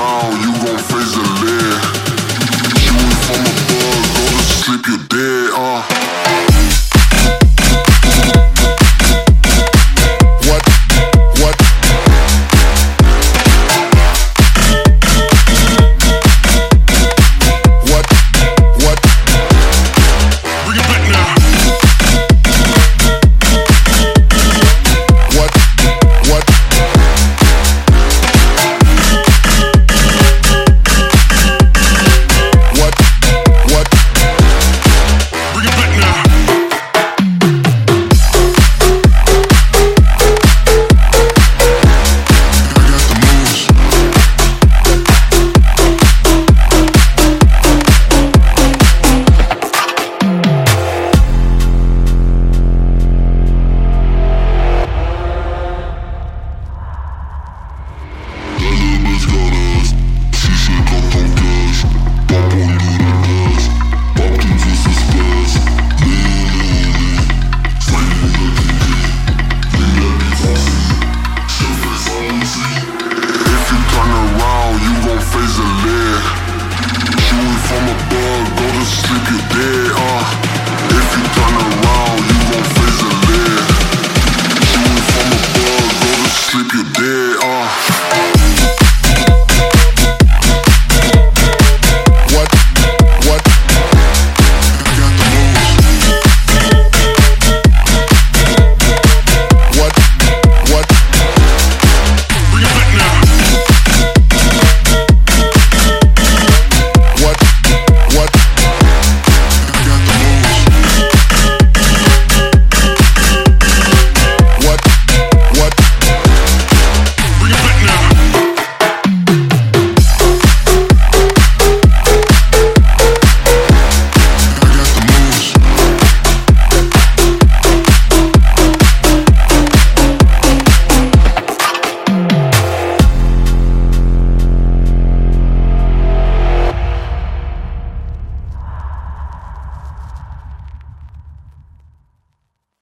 around, you gon' face a sleep, you dead, off.